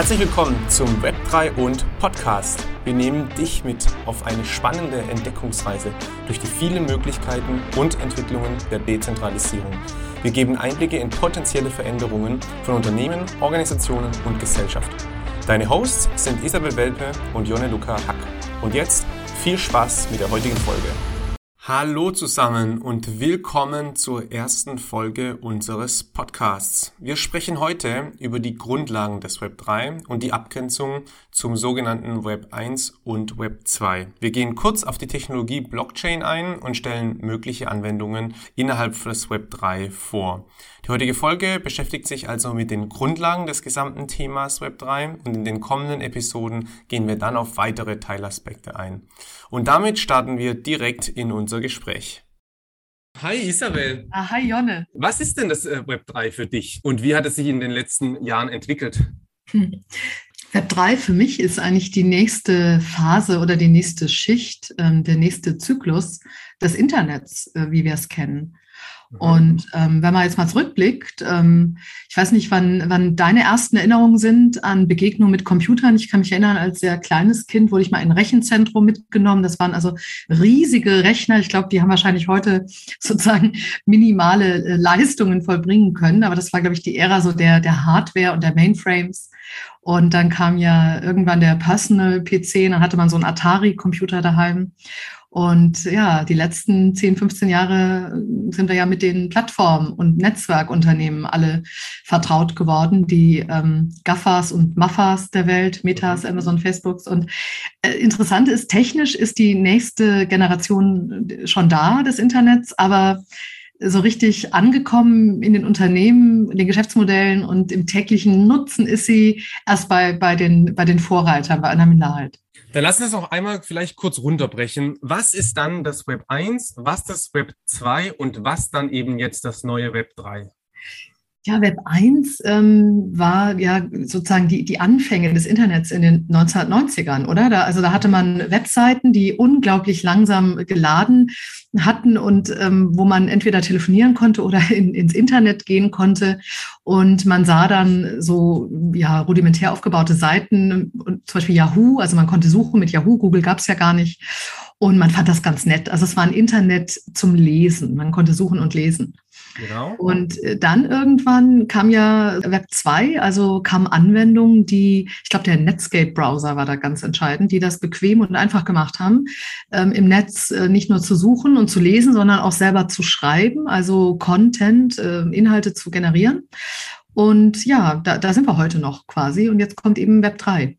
Herzlich willkommen zum Web3 und Podcast. Wir nehmen dich mit auf eine spannende Entdeckungsreise durch die vielen Möglichkeiten und Entwicklungen der Dezentralisierung. Wir geben Einblicke in potenzielle Veränderungen von Unternehmen, Organisationen und Gesellschaft. Deine Hosts sind Isabel Welpe und Jonne Luca Hack. Und jetzt viel Spaß mit der heutigen Folge. Hallo zusammen und willkommen zur ersten Folge unseres Podcasts. Wir sprechen heute über die Grundlagen des Web 3 und die Abgrenzung zum sogenannten Web 1 und Web 2. Wir gehen kurz auf die Technologie Blockchain ein und stellen mögliche Anwendungen innerhalb des Web 3 vor. Die heutige Folge beschäftigt sich also mit den Grundlagen des gesamten Themas Web 3 und in den kommenden Episoden gehen wir dann auf weitere Teilaspekte ein. Und damit starten wir direkt in unser Gespräch. Hi Isabel. Ah, hi Jonne. Was ist denn das äh, Web 3 für dich und wie hat es sich in den letzten Jahren entwickelt? Hm. Web 3 für mich ist eigentlich die nächste Phase oder die nächste Schicht, ähm, der nächste Zyklus des Internets, äh, wie wir es kennen. Mhm. Und ähm, wenn man jetzt mal zurückblickt, ähm, ich weiß nicht, wann, wann deine ersten Erinnerungen sind an Begegnungen mit Computern. Ich kann mich erinnern, als sehr kleines Kind wurde ich mal in ein Rechenzentrum mitgenommen. Das waren also riesige Rechner. Ich glaube, die haben wahrscheinlich heute sozusagen minimale äh, Leistungen vollbringen können. Aber das war, glaube ich, die Ära so der, der Hardware und der Mainframes. Und dann kam ja irgendwann der Personal PC, dann hatte man so einen Atari-Computer daheim. Und ja, die letzten 10, 15 Jahre sind wir ja mit den Plattformen und Netzwerkunternehmen alle vertraut geworden, die ähm, GAFAs und MAFAs der Welt, Metas, mhm. Amazon, Facebooks. Und äh, interessant ist, technisch ist die nächste Generation schon da des Internets, aber so richtig angekommen in den Unternehmen, in den Geschäftsmodellen und im täglichen Nutzen ist sie erst bei, bei, den, bei den Vorreitern, bei einer Minderheit. Dann lassen wir es noch einmal vielleicht kurz runterbrechen. Was ist dann das Web 1, was das Web 2 und was dann eben jetzt das neue Web 3? Ja, Web 1 ähm, war ja sozusagen die, die Anfänge des Internets in den 1990ern, oder? Da, also da hatte man Webseiten, die unglaublich langsam geladen hatten und ähm, wo man entweder telefonieren konnte oder in, ins Internet gehen konnte. Und man sah dann so ja, rudimentär aufgebaute Seiten, zum Beispiel Yahoo, also man konnte suchen mit Yahoo, Google gab es ja gar nicht. Und man fand das ganz nett. Also es war ein Internet zum Lesen. Man konnte suchen und lesen. Genau. Und äh, dann irgendwann kam ja Web 2, also kamen Anwendungen, die, ich glaube, der Netscape-Browser war da ganz entscheidend, die das bequem und einfach gemacht haben, ähm, im Netz äh, nicht nur zu suchen und zu lesen, sondern auch selber zu schreiben, also Content, äh, Inhalte zu generieren. Und ja, da, da sind wir heute noch quasi. Und jetzt kommt eben Web 3.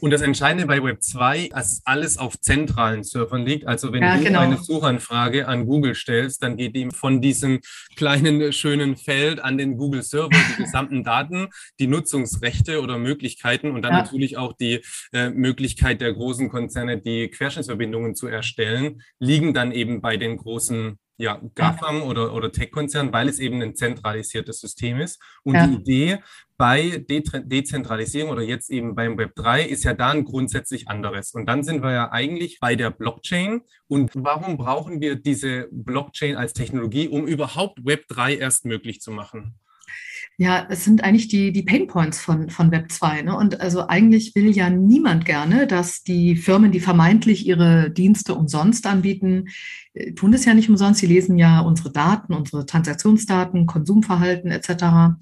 Und das Entscheidende bei Web 2, dass alles auf zentralen Servern liegt. Also wenn ja, du genau. eine Suchanfrage an Google stellst, dann geht ihm von diesem kleinen schönen Feld an den Google Server die gesamten Daten, die Nutzungsrechte oder Möglichkeiten und dann ja. natürlich auch die äh, Möglichkeit der großen Konzerne, die Querschnittsverbindungen zu erstellen, liegen dann eben bei den großen ja, GAFAM oder, oder Tech-Konzernen, weil es eben ein zentralisiertes System ist. Und ja. die Idee bei De Dezentralisierung oder jetzt eben beim Web 3 ist ja da ein grundsätzlich anderes. Und dann sind wir ja eigentlich bei der Blockchain. Und warum brauchen wir diese Blockchain als Technologie, um überhaupt Web 3 erst möglich zu machen? Ja, es sind eigentlich die, die Pain Points von, von Web 2. Ne? Und also eigentlich will ja niemand gerne, dass die Firmen, die vermeintlich ihre Dienste umsonst anbieten, äh, tun das ja nicht umsonst. Sie lesen ja unsere Daten, unsere Transaktionsdaten, Konsumverhalten etc.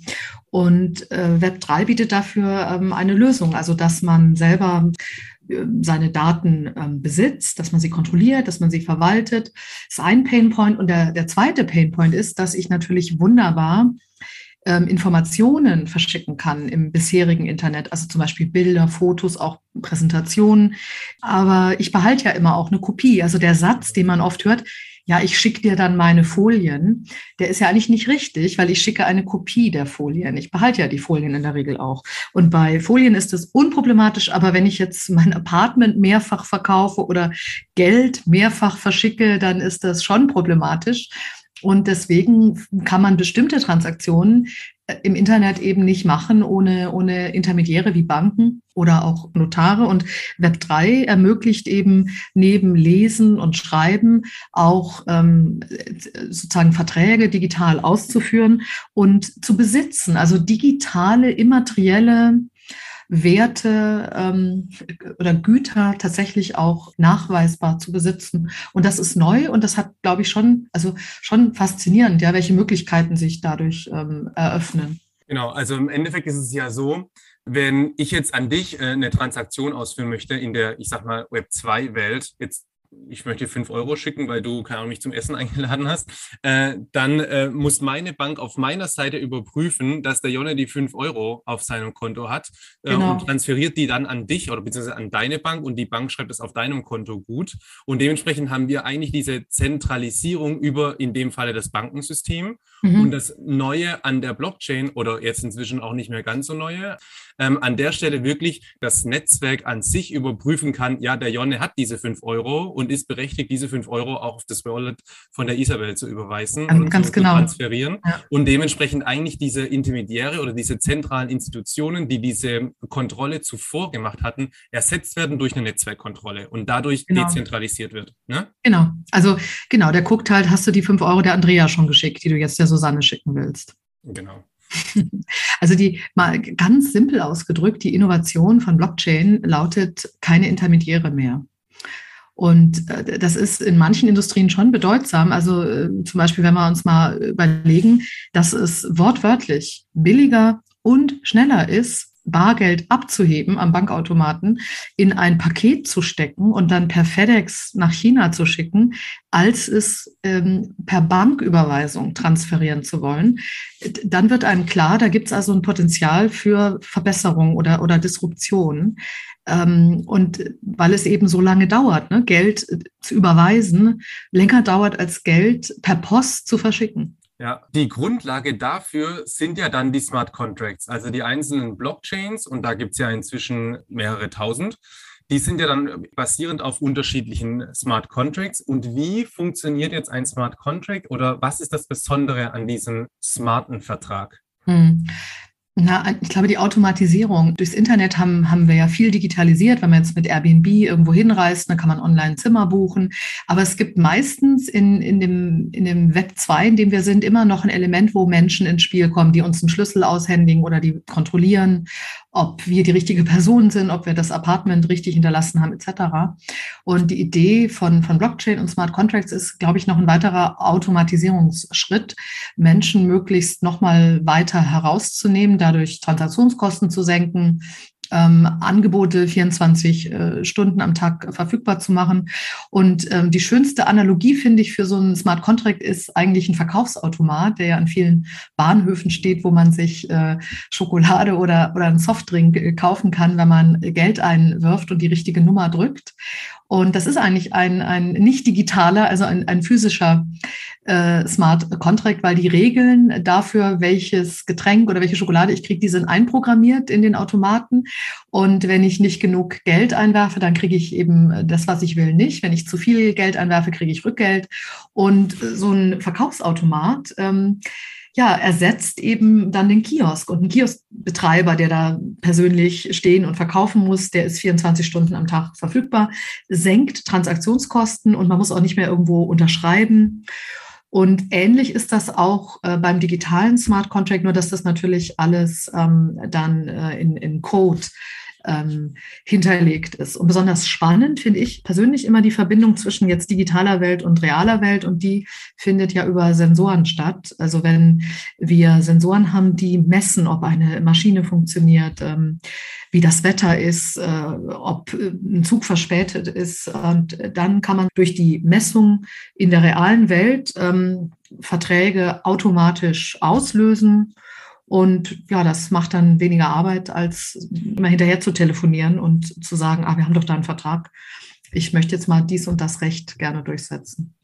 Und äh, Web 3 bietet dafür ähm, eine Lösung, also dass man selber äh, seine Daten ähm, besitzt, dass man sie kontrolliert, dass man sie verwaltet. Das ist ein Painpoint. Und der, der zweite Painpoint ist, dass ich natürlich wunderbar ähm, Informationen verschicken kann im bisherigen Internet, also zum Beispiel Bilder, Fotos, auch Präsentationen. Aber ich behalte ja immer auch eine Kopie. Also der Satz, den man oft hört, ja, ich schicke dir dann meine Folien, der ist ja eigentlich nicht richtig, weil ich schicke eine Kopie der Folien. Ich behalte ja die Folien in der Regel auch. Und bei Folien ist es unproblematisch, aber wenn ich jetzt mein Apartment mehrfach verkaufe oder Geld mehrfach verschicke, dann ist das schon problematisch. Und deswegen kann man bestimmte Transaktionen äh, im Internet eben nicht machen ohne, ohne Intermediäre wie Banken oder auch Notare. Und Web 3 ermöglicht eben neben Lesen und Schreiben auch ähm, sozusagen Verträge digital auszuführen und zu besitzen. Also digitale, immaterielle Werte ähm, oder Güter tatsächlich auch nachweisbar zu besitzen. Und das ist neu und das hat, glaube ich, schon, also schon faszinierend, ja, welche Möglichkeiten sich dadurch ähm, eröffnen. Genau, also im Endeffekt ist es ja so, wenn ich jetzt an dich äh, eine Transaktion ausführen möchte in der, ich sag mal, Web 2-Welt, jetzt ich möchte fünf Euro schicken, weil du keine Ahnung, mich zum Essen eingeladen hast, äh, dann äh, muss meine Bank auf meiner Seite überprüfen, dass der Jonne die fünf Euro auf seinem Konto hat äh, genau. und transferiert die dann an dich oder beziehungsweise an deine Bank und die Bank schreibt es auf deinem Konto gut. Und dementsprechend haben wir eigentlich diese Zentralisierung über in dem Falle das Bankensystem. Mhm. Und das Neue an der Blockchain oder jetzt inzwischen auch nicht mehr ganz so neue, ähm, an der Stelle wirklich das Netzwerk an sich überprüfen kann, ja, der Jonne hat diese fünf Euro und ist berechtigt, diese fünf Euro auch auf das Wallet von der Isabel zu überweisen ganz, und ganz zu, genau. zu transferieren. Ja. Und dementsprechend eigentlich diese Intermediäre oder diese zentralen Institutionen, die diese Kontrolle zuvor gemacht hatten, ersetzt werden durch eine Netzwerkkontrolle und dadurch genau. dezentralisiert wird. Ne? Genau. Also genau, der guckt halt, hast du die fünf Euro der Andrea schon geschickt, die du jetzt der Susanne schicken willst. Genau. Also die mal ganz simpel ausgedrückt, die Innovation von Blockchain lautet keine Intermediäre mehr. Und äh, das ist in manchen Industrien schon bedeutsam. Also äh, zum Beispiel, wenn wir uns mal überlegen, dass es wortwörtlich billiger und schneller ist, Bargeld abzuheben am Bankautomaten, in ein Paket zu stecken und dann per FedEx nach China zu schicken, als es ähm, per Banküberweisung transferieren zu wollen, dann wird einem klar, da gibt es also ein Potenzial für Verbesserung oder, oder Disruption. Ähm, und weil es eben so lange dauert, ne, Geld zu überweisen, länger dauert als Geld per Post zu verschicken. Ja, die Grundlage dafür sind ja dann die Smart Contracts, also die einzelnen Blockchains, und da gibt es ja inzwischen mehrere tausend. Die sind ja dann basierend auf unterschiedlichen Smart Contracts. Und wie funktioniert jetzt ein Smart Contract oder was ist das Besondere an diesem smarten Vertrag? Hm. Na, ich glaube, die Automatisierung durchs Internet haben, haben wir ja viel digitalisiert. Wenn man jetzt mit Airbnb irgendwo hinreist, dann kann man online Zimmer buchen. Aber es gibt meistens in, in, dem, in dem Web 2, in dem wir sind, immer noch ein Element, wo Menschen ins Spiel kommen, die uns einen Schlüssel aushändigen oder die kontrollieren ob wir die richtige Person sind, ob wir das Apartment richtig hinterlassen haben, etc. Und die Idee von, von Blockchain und Smart Contracts ist, glaube ich, noch ein weiterer Automatisierungsschritt, Menschen möglichst nochmal weiter herauszunehmen, dadurch Transaktionskosten zu senken, ähm, Angebote 24 äh, Stunden am Tag verfügbar zu machen. Und ähm, die schönste Analogie, finde ich, für so einen Smart Contract ist eigentlich ein Verkaufsautomat, der ja an vielen Bahnhöfen steht, wo man sich äh, Schokolade oder, oder einen Softdrink äh, kaufen kann, wenn man Geld einwirft und die richtige Nummer drückt. Und das ist eigentlich ein, ein nicht digitaler, also ein, ein physischer äh, Smart Contract, weil die Regeln dafür, welches Getränk oder welche Schokolade ich kriege, die sind einprogrammiert in den Automaten. Und wenn ich nicht genug Geld einwerfe, dann kriege ich eben das, was ich will, nicht. Wenn ich zu viel Geld einwerfe, kriege ich Rückgeld. Und so ein Verkaufsautomat, ähm, ja, ersetzt eben dann den Kiosk. Und ein Kioskbetreiber, der da persönlich stehen und verkaufen muss, der ist 24 Stunden am Tag verfügbar, senkt Transaktionskosten und man muss auch nicht mehr irgendwo unterschreiben. Und ähnlich ist das auch äh, beim digitalen Smart Contract, nur dass das natürlich alles ähm, dann äh, in, in Code ähm, hinterlegt ist. Und besonders spannend finde ich persönlich immer die Verbindung zwischen jetzt digitaler Welt und realer Welt und die findet ja über Sensoren statt. Also wenn wir Sensoren haben, die messen, ob eine Maschine funktioniert, ähm, wie das Wetter ist, äh, ob äh, ein Zug verspätet ist. Und dann kann man durch die Messung in der realen Welt ähm, Verträge automatisch auslösen und ja, das macht dann weniger Arbeit, als immer hinterher zu telefonieren und zu sagen, ah, wir haben doch da einen Vertrag. Ich möchte jetzt mal dies und das Recht gerne durchsetzen.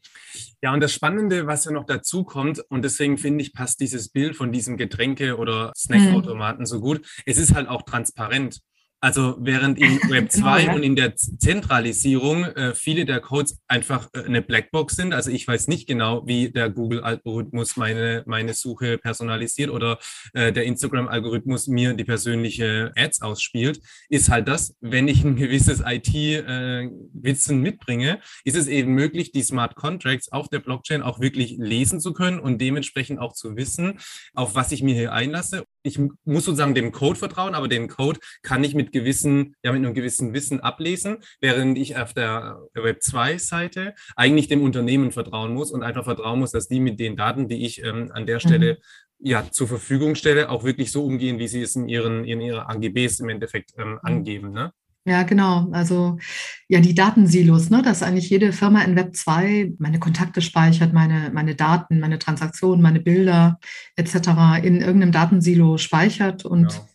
Ja, und das Spannende, was ja noch dazu kommt, und deswegen finde ich, passt dieses Bild von diesem Getränke- oder Snackautomaten mhm. so gut. Es ist halt auch transparent. Also während in Web 2 genau, ja. und in der Zentralisierung äh, viele der Codes einfach äh, eine Blackbox sind. Also ich weiß nicht genau, wie der Google-Algorithmus meine, meine Suche personalisiert oder äh, der Instagram-Algorithmus mir die persönliche Ads ausspielt. Ist halt das, wenn ich ein gewisses IT-Wissen äh, mitbringe, ist es eben möglich, die Smart Contracts auf der Blockchain auch wirklich lesen zu können und dementsprechend auch zu wissen, auf was ich mir hier einlasse ich muss sozusagen dem Code vertrauen, aber den Code kann ich mit gewissen, ja, mit einem gewissen Wissen ablesen, während ich auf der Web 2 Seite eigentlich dem Unternehmen vertrauen muss und einfach vertrauen muss, dass die mit den Daten, die ich ähm, an der Stelle mhm. ja zur Verfügung stelle, auch wirklich so umgehen, wie sie es in ihren, in ihre AGBs im Endeffekt ähm, mhm. angeben. Ne? Ja, genau. Also ja, die Datensilos, ne, dass eigentlich jede Firma in Web 2 meine Kontakte speichert, meine, meine Daten, meine Transaktionen, meine Bilder etc. in irgendeinem Datensilo speichert und, genau.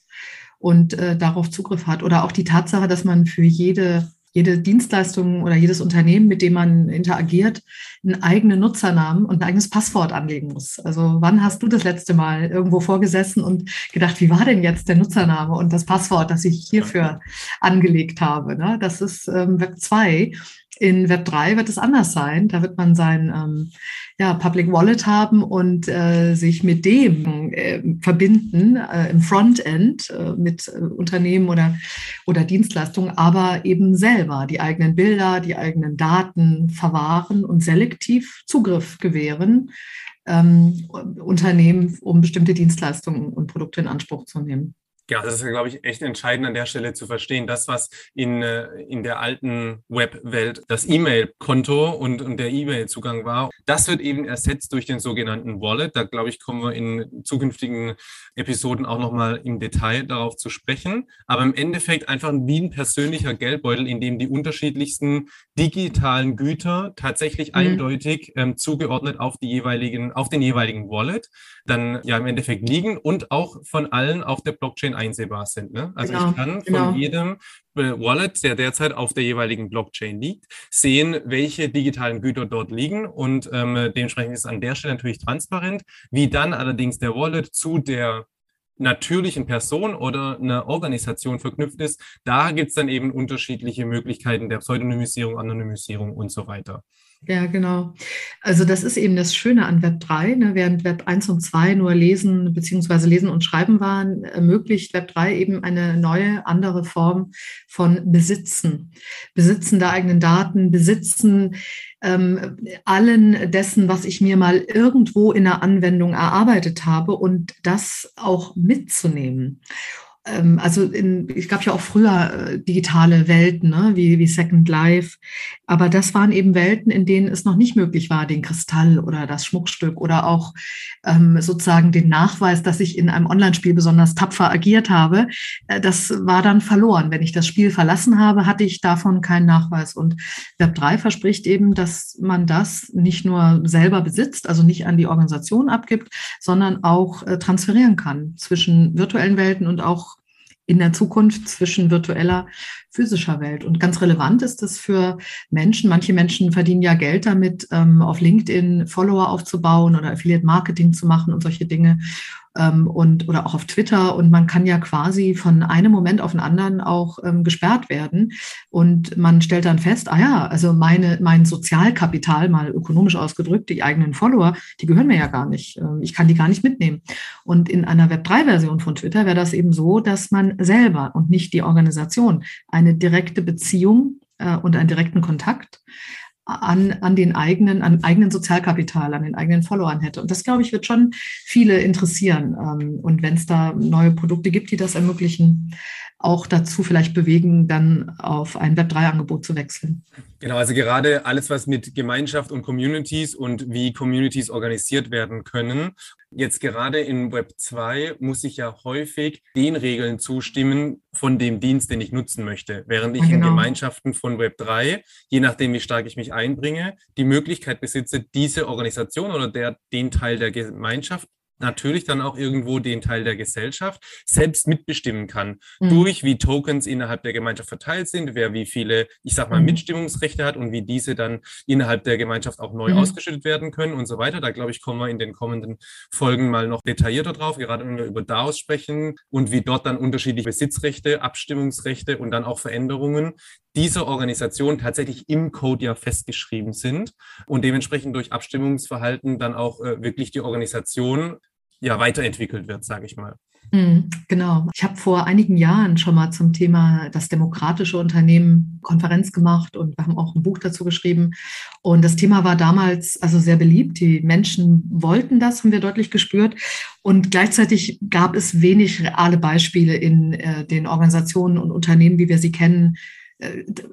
Und äh, darauf Zugriff hat. Oder auch die Tatsache, dass man für jede jede Dienstleistung oder jedes Unternehmen, mit dem man interagiert, einen eigenen Nutzernamen und ein eigenes Passwort anlegen muss. Also wann hast du das letzte Mal irgendwo vorgesessen und gedacht, wie war denn jetzt der Nutzername und das Passwort, das ich hierfür angelegt habe? Ne? Das ist ähm, Web 2. In Web 3 wird es anders sein. Da wird man sein ähm, ja, Public Wallet haben und äh, sich mit dem äh, verbinden äh, im Frontend äh, mit äh, Unternehmen oder, oder Dienstleistungen, aber eben selber die eigenen Bilder, die eigenen Daten verwahren und selektiv Zugriff gewähren. Ähm, Unternehmen, um bestimmte Dienstleistungen und Produkte in Anspruch zu nehmen. Ja, das ist, glaube ich, echt entscheidend an der Stelle zu verstehen. Das, was in, äh, in der alten Webwelt das E-Mail-Konto und, und der E-Mail-Zugang war, das wird eben ersetzt durch den sogenannten Wallet. Da, glaube ich, kommen wir in zukünftigen Episoden auch nochmal im Detail darauf zu sprechen. Aber im Endeffekt einfach wie ein persönlicher Geldbeutel, in dem die unterschiedlichsten digitalen Güter tatsächlich mhm. eindeutig ähm, zugeordnet auf die jeweiligen, auf den jeweiligen Wallet dann ja im Endeffekt liegen und auch von allen auf der Blockchain einsehbar sind. Ne? Also genau, ich kann von genau. jedem äh, Wallet, der derzeit auf der jeweiligen Blockchain liegt, sehen, welche digitalen Güter dort liegen und ähm, dementsprechend ist an der Stelle natürlich transparent. Wie dann allerdings der Wallet zu der natürlichen Person oder einer Organisation verknüpft ist, da gibt es dann eben unterschiedliche Möglichkeiten der Pseudonymisierung, Anonymisierung und so weiter. Ja, genau. Also das ist eben das Schöne an Web 3. Ne? Während Web 1 und 2 nur Lesen bzw. Lesen und Schreiben waren, ermöglicht Web 3 eben eine neue, andere Form von Besitzen. Besitzen der eigenen Daten, Besitzen ähm, allen dessen, was ich mir mal irgendwo in der Anwendung erarbeitet habe und das auch mitzunehmen. Ähm, also in, ich gab ja auch früher äh, digitale Welten, ne, wie, wie Second Life, aber das waren eben Welten, in denen es noch nicht möglich war, den Kristall oder das Schmuckstück oder auch ähm, sozusagen den Nachweis, dass ich in einem Online-Spiel besonders tapfer agiert habe, äh, das war dann verloren. Wenn ich das Spiel verlassen habe, hatte ich davon keinen Nachweis. Und Web 3 verspricht eben, dass man das nicht nur selber besitzt, also nicht an die Organisation abgibt, sondern auch äh, transferieren kann zwischen virtuellen Welten und auch in der Zukunft zwischen virtueller, physischer Welt. Und ganz relevant ist es für Menschen. Manche Menschen verdienen ja Geld damit, ähm, auf LinkedIn Follower aufzubauen oder Affiliate Marketing zu machen und solche Dinge ähm, und oder auch auf Twitter. Und man kann ja quasi von einem Moment auf den anderen auch ähm, gesperrt werden. Und man stellt dann fest, ah ja, also meine mein Sozialkapital mal ökonomisch ausgedrückt, die eigenen Follower, die gehören mir ja gar nicht, ähm, ich kann die gar nicht mitnehmen. Und in einer Web 3 Version von Twitter wäre das eben so, dass man selber und nicht die Organisation eine direkte Beziehung äh, und einen direkten Kontakt an, an den eigenen, an eigenen Sozialkapital, an den eigenen Followern hätte. Und das, glaube ich, wird schon viele interessieren. Ähm, und wenn es da neue Produkte gibt, die das ermöglichen, auch dazu vielleicht bewegen, dann auf ein Web3-Angebot zu wechseln. Genau, also gerade alles, was mit Gemeinschaft und Communities und wie Communities organisiert werden können. Jetzt gerade in Web 2 muss ich ja häufig den Regeln zustimmen von dem Dienst, den ich nutzen möchte, während ich genau. in Gemeinschaften von Web 3, je nachdem, wie stark ich mich einbringe, die Möglichkeit besitze, diese Organisation oder der, den Teil der Gemeinschaft natürlich dann auch irgendwo den Teil der Gesellschaft selbst mitbestimmen kann. Mhm. Durch wie Tokens innerhalb der Gemeinschaft verteilt sind, wer wie viele, ich sag mal, mhm. Mitstimmungsrechte hat und wie diese dann innerhalb der Gemeinschaft auch neu mhm. ausgeschüttet werden können und so weiter. Da glaube ich, kommen wir in den kommenden Folgen mal noch detaillierter drauf, gerade wenn wir über DAOs sprechen und wie dort dann unterschiedliche Besitzrechte, Abstimmungsrechte und dann auch Veränderungen dieser Organisation tatsächlich im Code ja festgeschrieben sind und dementsprechend durch Abstimmungsverhalten dann auch äh, wirklich die Organisation ja weiterentwickelt wird, sage ich mal. Mhm, genau. Ich habe vor einigen Jahren schon mal zum Thema das demokratische Unternehmen Konferenz gemacht und wir haben auch ein Buch dazu geschrieben. Und das Thema war damals also sehr beliebt. Die Menschen wollten das, haben wir deutlich gespürt. Und gleichzeitig gab es wenig reale Beispiele in äh, den Organisationen und Unternehmen, wie wir sie kennen,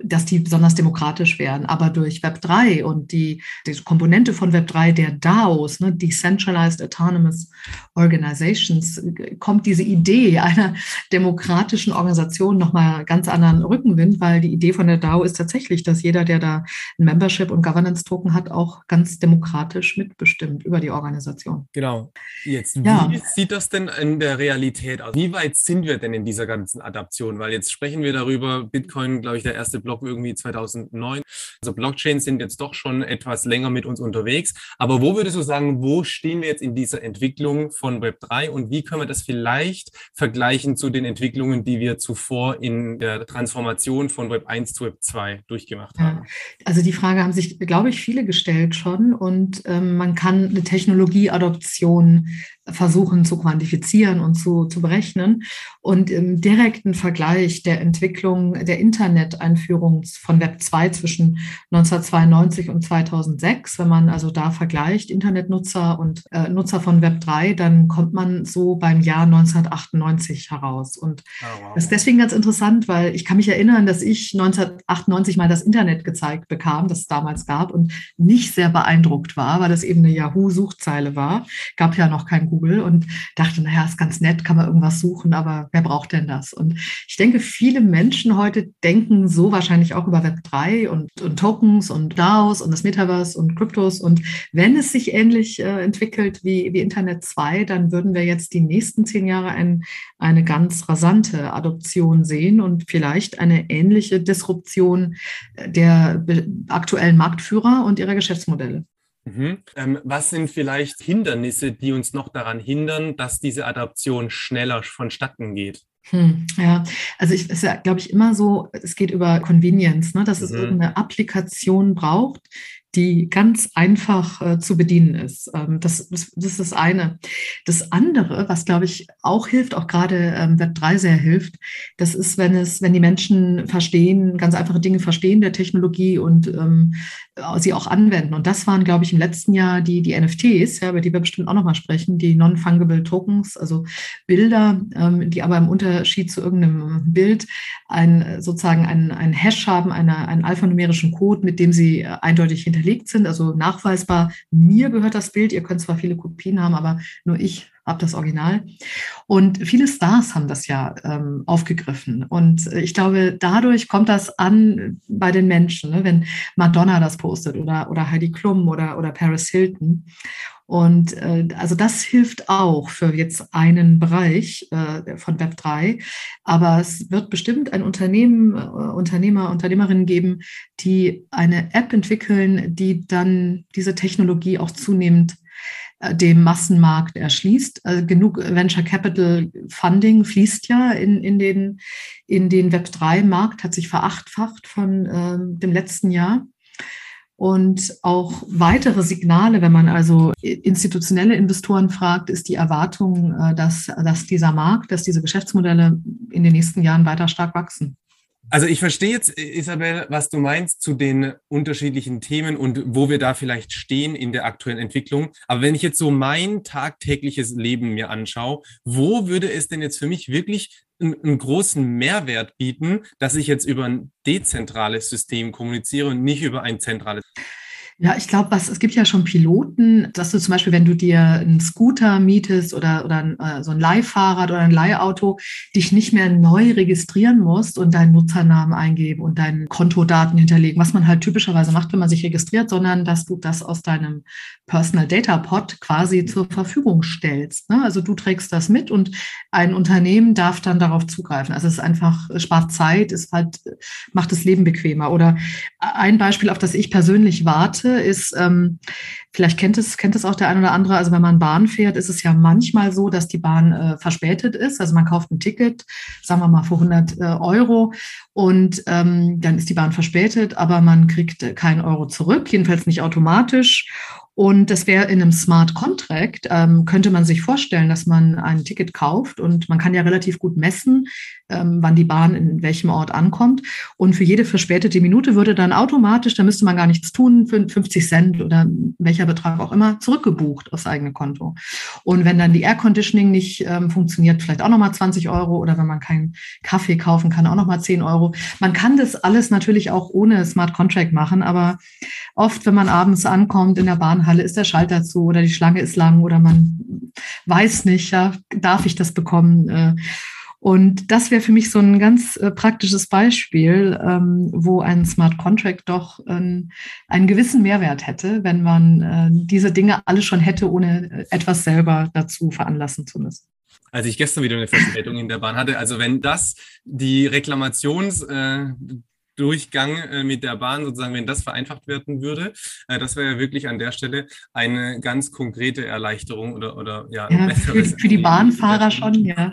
dass die besonders demokratisch wären. Aber durch Web 3 und die, die Komponente von Web 3 der DAOs, ne, Decentralized Autonomous Organizations, kommt diese Idee einer demokratischen Organisation nochmal ganz anderen Rückenwind, weil die Idee von der DAO ist tatsächlich, dass jeder, der da ein Membership und Governance Token hat, auch ganz demokratisch mitbestimmt über die Organisation. Genau. Jetzt, ja. wie sieht das denn in der Realität aus? Wie weit sind wir denn in dieser ganzen Adaption? Weil jetzt sprechen wir darüber, Bitcoin, glaube ich, ich, der erste Blog irgendwie 2009. Also Blockchains sind jetzt doch schon etwas länger mit uns unterwegs. Aber wo würdest du sagen, wo stehen wir jetzt in dieser Entwicklung von Web3 und wie können wir das vielleicht vergleichen zu den Entwicklungen, die wir zuvor in der Transformation von Web 1 zu Web 2 durchgemacht haben? Ja, also die Frage haben sich, glaube ich, viele gestellt schon und ähm, man kann eine Technologieadoption versuchen zu quantifizieren und zu, zu berechnen. Und im direkten Vergleich der Entwicklung der Internet-Einführung von Web 2 zwischen 1992 und 2006, wenn man also da vergleicht, Internetnutzer und äh, Nutzer von Web 3, dann kommt man so beim Jahr 1998 heraus. Und oh, wow. das ist deswegen ganz interessant, weil ich kann mich erinnern, dass ich 1998 mal das Internet gezeigt bekam, das es damals gab und nicht sehr beeindruckt war, weil das eben eine Yahoo-Suchzeile war. Gab ja noch kein Google Google und dachte, naja, ist ganz nett, kann man irgendwas suchen, aber wer braucht denn das? Und ich denke, viele Menschen heute denken so wahrscheinlich auch über Web 3 und, und Tokens und DAOs und das Metaverse und Kryptos. Und wenn es sich ähnlich äh, entwickelt wie, wie Internet 2, dann würden wir jetzt die nächsten zehn Jahre ein, eine ganz rasante Adoption sehen und vielleicht eine ähnliche Disruption der aktuellen Marktführer und ihrer Geschäftsmodelle. Mhm. Ähm, was sind vielleicht Hindernisse, die uns noch daran hindern, dass diese Adaption schneller vonstatten geht? Hm, ja, also ich ist ja, glaube ich, immer so, es geht über Convenience, ne, dass mhm. es irgendeine Applikation braucht, die ganz einfach äh, zu bedienen ist. Ähm, das, das, das, ist das eine. Das andere, was glaube ich auch hilft, auch gerade ähm, Web 3 sehr hilft, das ist, wenn es, wenn die Menschen verstehen, ganz einfache Dinge verstehen der Technologie und ähm, sie auch anwenden. Und das waren, glaube ich, im letzten Jahr die, die NFTs, ja, über die wir bestimmt auch nochmal sprechen, die Non-Fungible Tokens, also Bilder, ähm, die aber im Unterschied zu irgendeinem Bild ein, sozusagen einen, Hash haben, eine, einen alphanumerischen Code, mit dem sie äh, eindeutig hinter hinterlegt sind, also nachweisbar, mir gehört das Bild. Ihr könnt zwar viele Kopien haben, aber nur ich habe das Original. Und viele Stars haben das ja ähm, aufgegriffen. Und ich glaube, dadurch kommt das an bei den Menschen, ne? wenn Madonna das postet oder, oder Heidi Klum oder, oder Paris Hilton. Und äh, also das hilft auch für jetzt einen Bereich äh, von Web3. Aber es wird bestimmt ein Unternehmen, äh, Unternehmer, Unternehmerinnen geben, die eine App entwickeln, die dann diese Technologie auch zunehmend äh, dem Massenmarkt erschließt. Also genug Venture Capital Funding fließt ja in, in den, in den Web3-Markt, hat sich verachtfacht von äh, dem letzten Jahr und auch weitere Signale, wenn man also institutionelle Investoren fragt, ist die Erwartung, äh, dass, dass dieser Markt, dass diese Geschäftsmodelle in den nächsten Jahren weiter stark wachsen. Also ich verstehe jetzt, Isabel, was du meinst zu den unterschiedlichen Themen und wo wir da vielleicht stehen in der aktuellen Entwicklung. Aber wenn ich jetzt so mein tagtägliches Leben mir anschaue, wo würde es denn jetzt für mich wirklich einen, großen Mehrwert bieten, dass ich jetzt über ein dezentrales System kommuniziere und nicht über ein zentrales? Ja, ich glaube, was es gibt ja schon Piloten, dass du zum Beispiel, wenn du dir einen Scooter mietest oder, oder äh, so ein Leihfahrrad oder ein Leihauto, dich nicht mehr neu registrieren musst und deinen Nutzernamen eingeben und deine Kontodaten hinterlegen, was man halt typischerweise macht, wenn man sich registriert, sondern dass du das aus deinem Personal Data Pod quasi zur Verfügung stellst. Ne? Also du trägst das mit und ein Unternehmen darf dann darauf zugreifen. Also es ist einfach, spart Zeit, es halt, macht das Leben bequemer. Oder ein Beispiel, auf das ich persönlich warte, ist, ähm, vielleicht kennt es, kennt es auch der ein oder andere, also wenn man Bahn fährt, ist es ja manchmal so, dass die Bahn äh, verspätet ist. Also man kauft ein Ticket, sagen wir mal für 100 äh, Euro und ähm, dann ist die Bahn verspätet, aber man kriegt äh, keinen Euro zurück, jedenfalls nicht automatisch. Und das wäre in einem Smart Contract, ähm, könnte man sich vorstellen, dass man ein Ticket kauft und man kann ja relativ gut messen, ähm, wann die Bahn in welchem Ort ankommt. Und für jede verspätete Minute würde dann automatisch, da müsste man gar nichts tun, für 50 Cent oder welcher Betrag auch immer, zurückgebucht aufs eigene Konto. Und wenn dann die Air Conditioning nicht ähm, funktioniert, vielleicht auch nochmal 20 Euro oder wenn man keinen Kaffee kaufen kann, auch nochmal 10 Euro. Man kann das alles natürlich auch ohne Smart Contract machen, aber oft, wenn man abends ankommt in der Bahnhalle, ist der Schalter zu oder die Schlange ist lang oder man weiß nicht, ja, darf ich das bekommen? Äh, und das wäre für mich so ein ganz äh, praktisches Beispiel, ähm, wo ein Smart Contract doch ähm, einen gewissen Mehrwert hätte, wenn man äh, diese Dinge alle schon hätte, ohne etwas selber dazu veranlassen zu müssen als ich gestern wieder eine Verspätung in der Bahn hatte. Also wenn das die Reklamations, äh, Durchgang äh, mit der Bahn, sozusagen, wenn das vereinfacht werden würde, äh, das wäre ja wirklich an der Stelle eine ganz konkrete Erleichterung oder, oder ja, ja für, für, die Bahnfahrer schon, ja.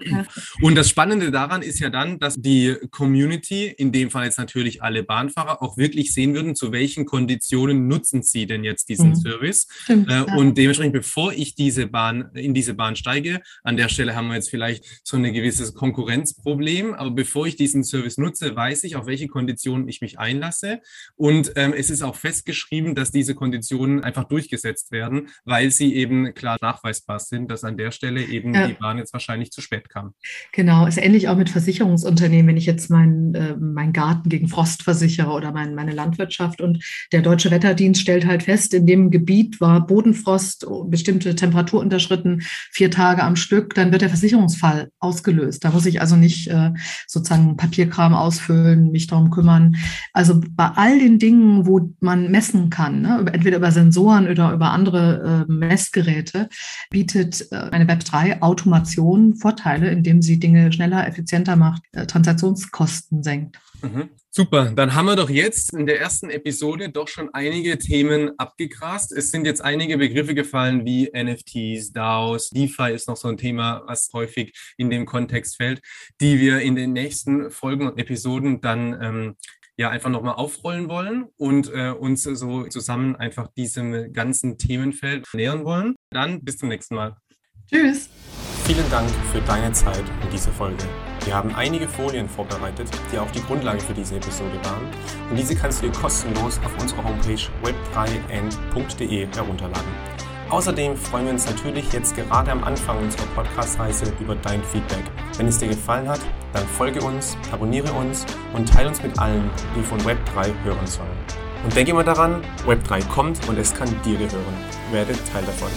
Und das Spannende daran ist ja dann, dass die Community, in dem Fall jetzt natürlich alle Bahnfahrer, auch wirklich sehen würden, zu welchen Konditionen nutzen sie denn jetzt diesen mhm. Service. Stimmt, äh, ja. Und dementsprechend, bevor ich diese Bahn, in diese Bahn steige, an der Stelle haben wir jetzt vielleicht so ein gewisses Konkurrenzproblem, aber bevor ich diesen Service nutze, weiß ich, auf welche Konditionen Konditionen ich mich einlasse. Und ähm, es ist auch festgeschrieben, dass diese Konditionen einfach durchgesetzt werden, weil sie eben klar nachweisbar sind, dass an der Stelle eben ja. die Bahn jetzt wahrscheinlich zu spät kam. Genau, ist ähnlich auch mit Versicherungsunternehmen, wenn ich jetzt meinen äh, mein Garten gegen Frost versichere oder mein, meine Landwirtschaft und der Deutsche Wetterdienst stellt halt fest, in dem Gebiet war Bodenfrost, bestimmte Temperatur unterschritten, vier Tage am Stück, dann wird der Versicherungsfall ausgelöst. Da muss ich also nicht äh, sozusagen Papierkram ausfüllen, mich darum kümmern, also bei all den Dingen, wo man messen kann, ne, entweder über Sensoren oder über andere äh, Messgeräte, bietet äh, eine Web3 Automation Vorteile, indem sie Dinge schneller, effizienter macht, äh, Transaktionskosten senkt. Mhm. Super, dann haben wir doch jetzt in der ersten Episode doch schon einige Themen abgegrast. Es sind jetzt einige Begriffe gefallen wie NFTs, DAOs, DeFi ist noch so ein Thema, was häufig in dem Kontext fällt, die wir in den nächsten Folgen und Episoden dann ähm, ja einfach nochmal aufrollen wollen und äh, uns so zusammen einfach diesem ganzen Themenfeld nähern wollen. Dann bis zum nächsten Mal. Tschüss. Vielen Dank für deine Zeit in dieser Folge. Wir haben einige Folien vorbereitet, die auch die Grundlage für diese Episode waren. Und diese kannst du dir kostenlos auf unserer Homepage web3n.de herunterladen. Außerdem freuen wir uns natürlich jetzt gerade am Anfang unserer Podcast-Reise über dein Feedback. Wenn es dir gefallen hat, dann folge uns, abonniere uns und teile uns mit allen, die von Web3 hören sollen. Und denke immer daran, Web3 kommt und es kann dir gehören. Werde Teil davon.